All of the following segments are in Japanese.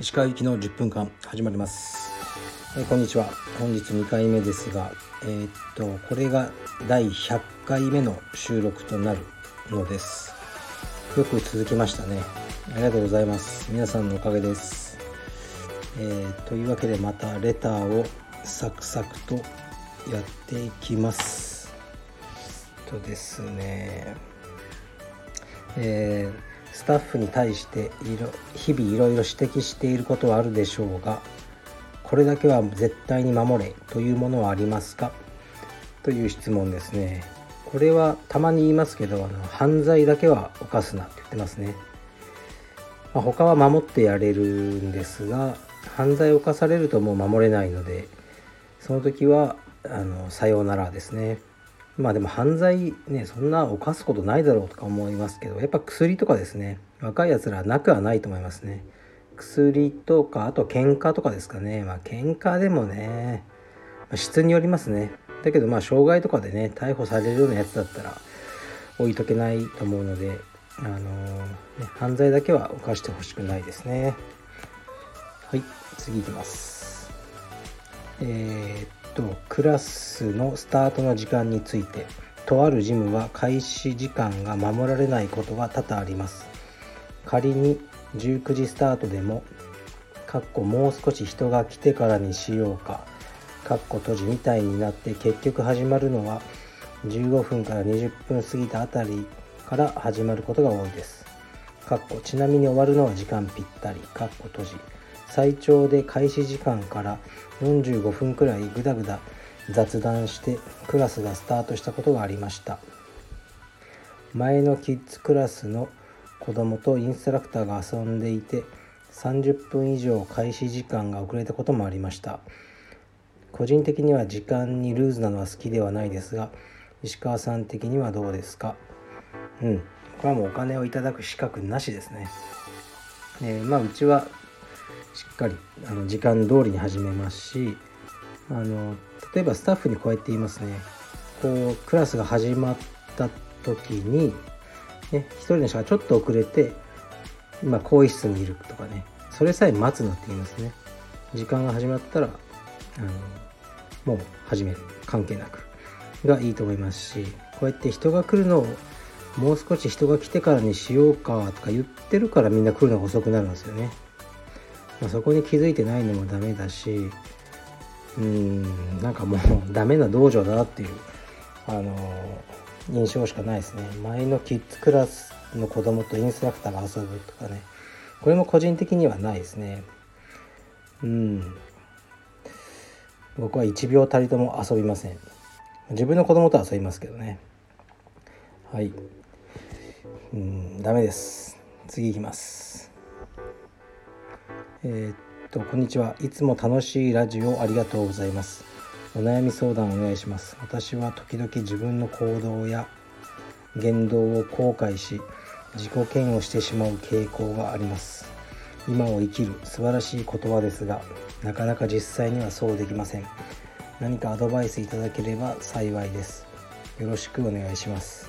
石川行きの10分間始まります、えこんにちは。本日2回目ですがえー、っとこれが第100回目の収録となるのです。よく続きましたね。ありがとうございます。皆さんのおかげです。えー、というわけでまたレターをサクサクとやっていきます。とですね。えースタッフに対して日々いろいろ指摘していることはあるでしょうがこれだけは絶対に守れというものはありますか？という質問ですね。これはたまに言いますけどあの犯罪だけは犯すなって言ってますね、まあ、他は守ってやれるんですが犯罪を犯されるともう守れないのでその時はあのさようならですね。まあでも犯罪ねそんな犯すことないだろうとか思いますけどやっぱ薬とかですね若いやつらなくはないと思いますね。薬とかあと喧嘩とかですかね。まあ喧嘩でもね、ま、質によりますね。だけどまあ傷害とかでね逮捕されるようなやつだったら置いとけないと思うのであのー、ね、犯罪だけは犯してほしくないですね。はい次いきます。えーとクラスのスタートの時間についてとあるジムは開始時間が守られないことが多々あります。仮に19時スタートでもかっこもう少し人が来てからにしようかかっこ閉じみたいになって結局始まるのは15分から20分過ぎたあたりから始まることが多いです。かっこちなみに終わるのは時間ぴったりかっこ閉じ。最長で開始時間から45分くらいぐだぐだ雑談してクラスがスタートしたことがありました。前のキッズクラスの子供とインストラクターが遊んでいて30分以上開始時間が遅れたこともありました。個人的には時間にルーズなのは好きではないですが石川さん的にはどうですか？うん。これはもうお金をいただく資格なしですね、えー、まあうちはしっかりあの時間通りに始めますしあの例えばスタッフにこうやって言いますね。こうクラスが始まった時に、ね、1人の人がちょっと遅れて今更衣室にいるとかね。それさえ待つなって言いますね。時間が始まったらあのもう始める。関係なく。がいいと思いますしこうやって人が来るのをもう少し人が来てからにしようかとか言ってるからみんな来るのが遅くなるんですよね。まあ、そこに気づいてないのもダメだしうんなんかもう ダメな道場だなっていうあの印象しかないですね。前のキッズクラスの子供とインストラクターが遊ぶとかね。これも個人的にはないですね。うん。僕は1秒たりとも遊びません。自分の子供と遊びますけどね。はい。うんダメです。次いきます。えー、っとこんにちは。いつも楽しいラジオありがとうございます。お悩み相談お願いします。私は時々自分の行動や言動を後悔し自己嫌悪してしまう傾向があります。今を生きる素晴らしい言葉ですがなかなか実際にはそうできません。何かアドバイスいただければ幸いです。よろしくお願いします。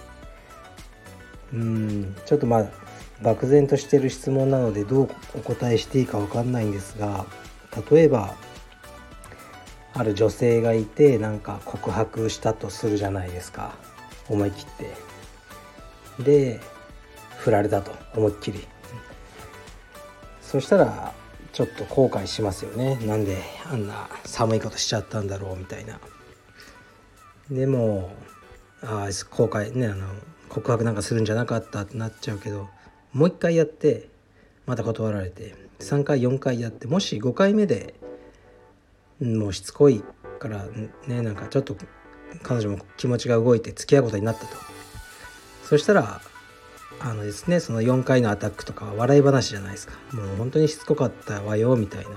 うんちょっとまあ漠然としてる質問なのでどうお答えしていいか分かんないんですが例えばある女性がいてなんか告白したとするじゃないですか。思い切って。で振られたと。思いっきり。そしたらちょっと後悔しますよね。なんであんな寒いことしちゃったんだろうみたいな。でもああ後悔ねあの告白なんかするんじゃなかったってなっちゃうけどもう一回やってまた断られて3回4回やってもし5回目でもうしつこいからねなんかちょっと彼女も気持ちが動いて付き合うことになったと。そしたらあのですねその4回のアタックとかは笑い話じゃないですか。もう本当にしつこかったわよみたいな。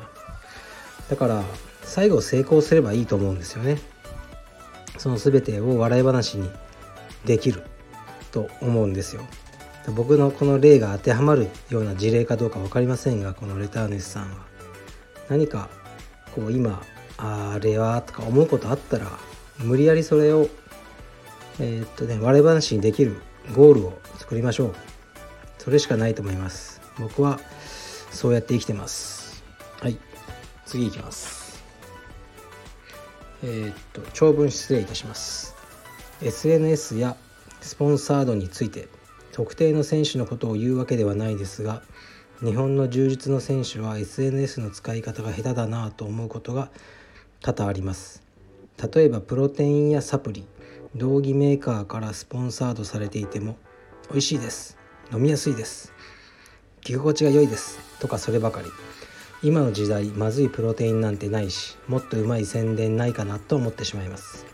だから最後成功すればいいと思うんですよね。その全てを笑い話にできると思うんですよ。僕のこの例が当てはまるような事例かどうか分かりませんがこのレター主さんは。何かこう今あれはとか思うことあったら無理やりそれをえー、っとね笑い話にできるゴールを作りましょう。それしかないと思います。僕はそうやって生きてます。はい。次いきます。えー、っと長文失礼いたします。SNS やスポンサードについて。特定の選手のことを言うわけではないですが日本の充実の選手は SNS の使い方が下手だなと思うことが多々あります。例えばプロテインやサプリ道着メーカーからスポンサードされていても美味しいです。飲みやすいです。着心地が良いです。とかそればかり。今の時代まずいプロテインなんてないしもっとうまい宣伝ないかなと思ってしまいます。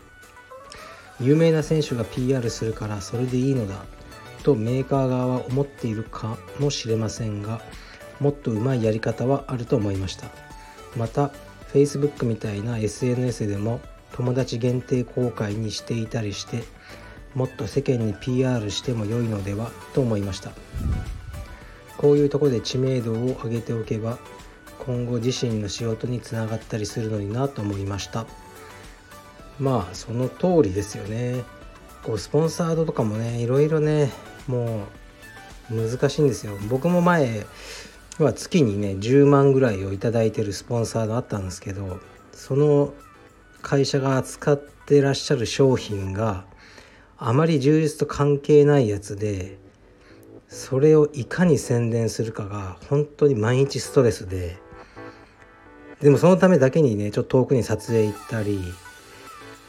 有名な選手が PR するからそれでいいのだ。とメーカー側は思っているかもしれませんがもっとうまいやり方はあると思いました。また Facebook みたいな SNS でも友達限定公開にしていたりしてもっと世間に PR しても良いのではと思いました。こういうとこで知名度を上げておけば今後自身の仕事につながったりするのになと思いました。まあその通りですよね。こうスポンサードとかもねいろいろねもう難しいんですよ。僕も前は月にね10万ぐらいを頂いてるスポンサードあったんですけどその会社が扱ってらっしゃる商品があまり充実と関係ないやつでそれをいかに宣伝するかが本当に毎日ストレスで。でもそのためだけにねちょっと遠くに撮影行ったり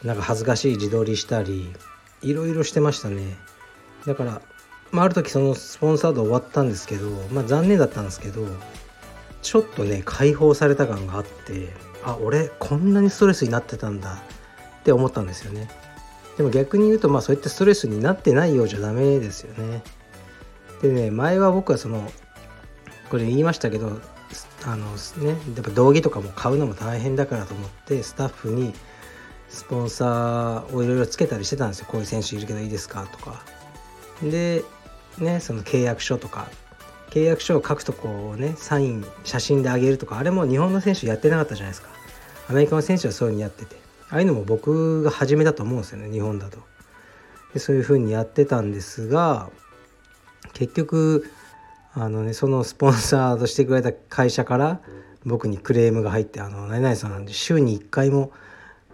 なんか恥ずかしい自撮りしたりいろいろしてましたね。だから、まあ、ある時そのスポンサード終わったんですけどまあ残念だったんですけどちょっとね解放された感があってあ俺こんなにストレスになってたんだって思ったんですよね。でも逆に言うとまあそういったストレスになってないようじゃダメですよね。でね前は僕はそのこれ言いましたけどあのねやっぱ道着とかも買うのも大変だからと思ってスタッフにスポンサーをいろいろつけたりしてたんですよ。こういう選手いるけどいいですかとか。でねその契約書とか。契約書を書くとこをねサイン写真であげるとか。あれも日本の選手やってなかったじゃないですか。アメリカの選手はそういうふうにやってて。ああいうのも僕が初めだと思うんですよね日本だと。でそういうふうにやってたんですが結局あのねそのスポンサーとしてくれた会社から僕にクレームが入って「あの何々さんなんで週に1回も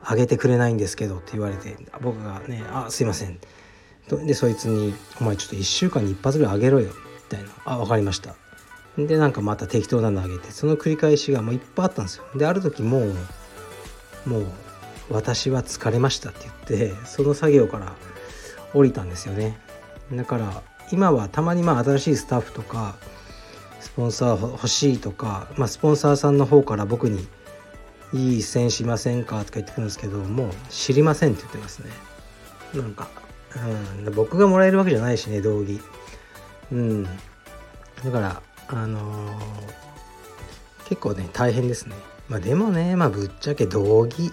あげてくれないんですけど」って言われて僕がね「あすいません」でそいつに「お前ちょっと1週間に一発ぐらいあげろよ」みたいな「あ分かりました」でなんかまた適当なのあげて。その繰り返しがもういっぱいあったんですよ。である時もうもう私は疲れましたって言ってその作業から降りたんですよね。だから今はたまにまあ新しいスタッフとかスポンサー欲しいとか、まあ、スポンサーさんの方から僕に「いい線しませんか?」とか言ってくるんですけどもう知りませんって言ってますね。なんか、うん、僕がもらえるわけじゃないしね道着うん。だからあのー、結構ね大変ですね。まあでもねまあぶっちゃけ道着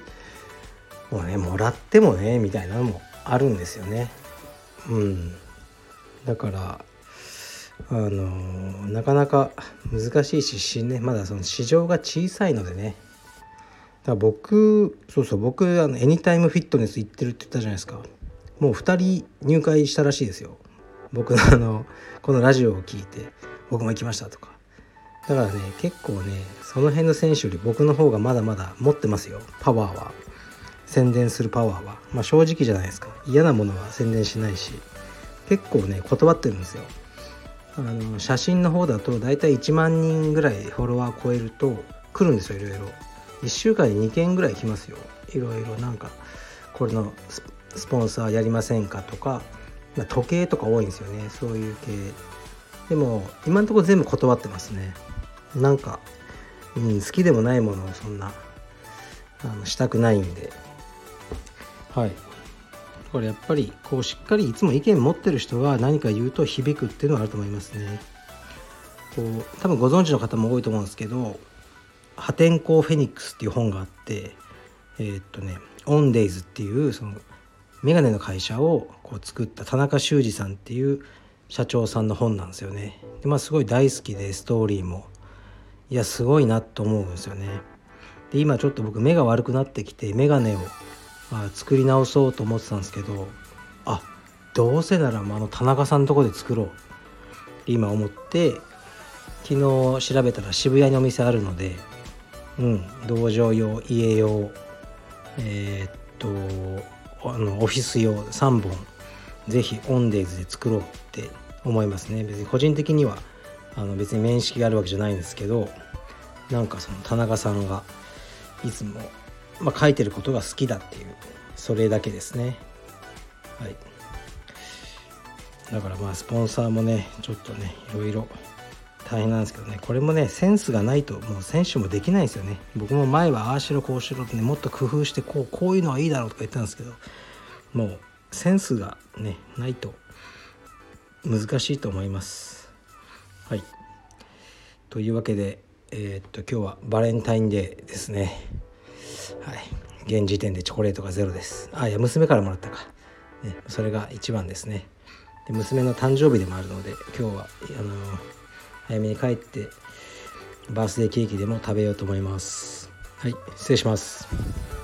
をねもらってもねみたいなのもあるんですよね。うん。だからあのなかなか難しいしねまだその市場が小さいのでね。だから僕そうそう僕あのエニタイムフィットネス行ってるって言ったじゃないですか。もう2人入会したらしいですよ。僕のあのこのラジオを聞いて僕も行きましたとか。だからね結構ねその辺の選手より僕の方がまだまだ持ってますよ。パワーは。宣伝するパワーは。まあ正直じゃないですか。嫌なものは宣伝しないし。結構ね断ってるんですよ。あの写真の方だと大体1万人ぐらいフォロワー超えると来るんですよいろいろ。1週間に2件ぐらい来ますよ。いろいろなんかこれのスポンサーやりませんかとか、まあ、時計とか多いんですよね。そういう系。でも今のところ全部断ってますね。なんか、うん、好きでもないものをそんなあのしたくないんで。はい。これやっぱりこうしっかりいつも意見持ってる人が何か言うと響くっていうのはあると思いますね。こう多分ご存知の方も多いと思うんですけど「破天荒フェニックス」っていう本があってえー、っとね「オンデイズ」っていうそのメガネの会社をこう作った田中修二さんっていう社長さんの本なんですよね。でまあすごい大好きでストーリーもいやすごいなと思うんですよね。で今ちょっと僕目が悪くなってきてメガネをあ作り直そうと思ってたんですけどあどうせならあの田中さんのとこで作ろうって今思って昨日調べたら渋谷にお店あるのでうん道場用家用えー、っとあのオフィス用3本是非オンデイズで作ろうって思いますね。別に個人的にはあの別に面識があるわけじゃないんですけどなんかその田中さんがいつも、まあ、書いてることが好きだっていうそれだけですね。はい。だからまあスポンサーもねちょっとねいろいろ大変なんですけどね。これもねセンスがないともう選手もできないですよね。僕も前はああしろこうしろってねもっと工夫してこうこういうのはいいだろうとか言ったんですけどもうセンスがねないと難しいと思います。はい。というわけでえー、っと今日はバレンタインデーですね。はい。現時点でチョコレートがゼロです。あいや娘からもらったか、ね、それが一番ですね。で娘の誕生日でもあるので今日はあの早めに帰ってバースデーケーキでも食べようと思います。はい失礼します。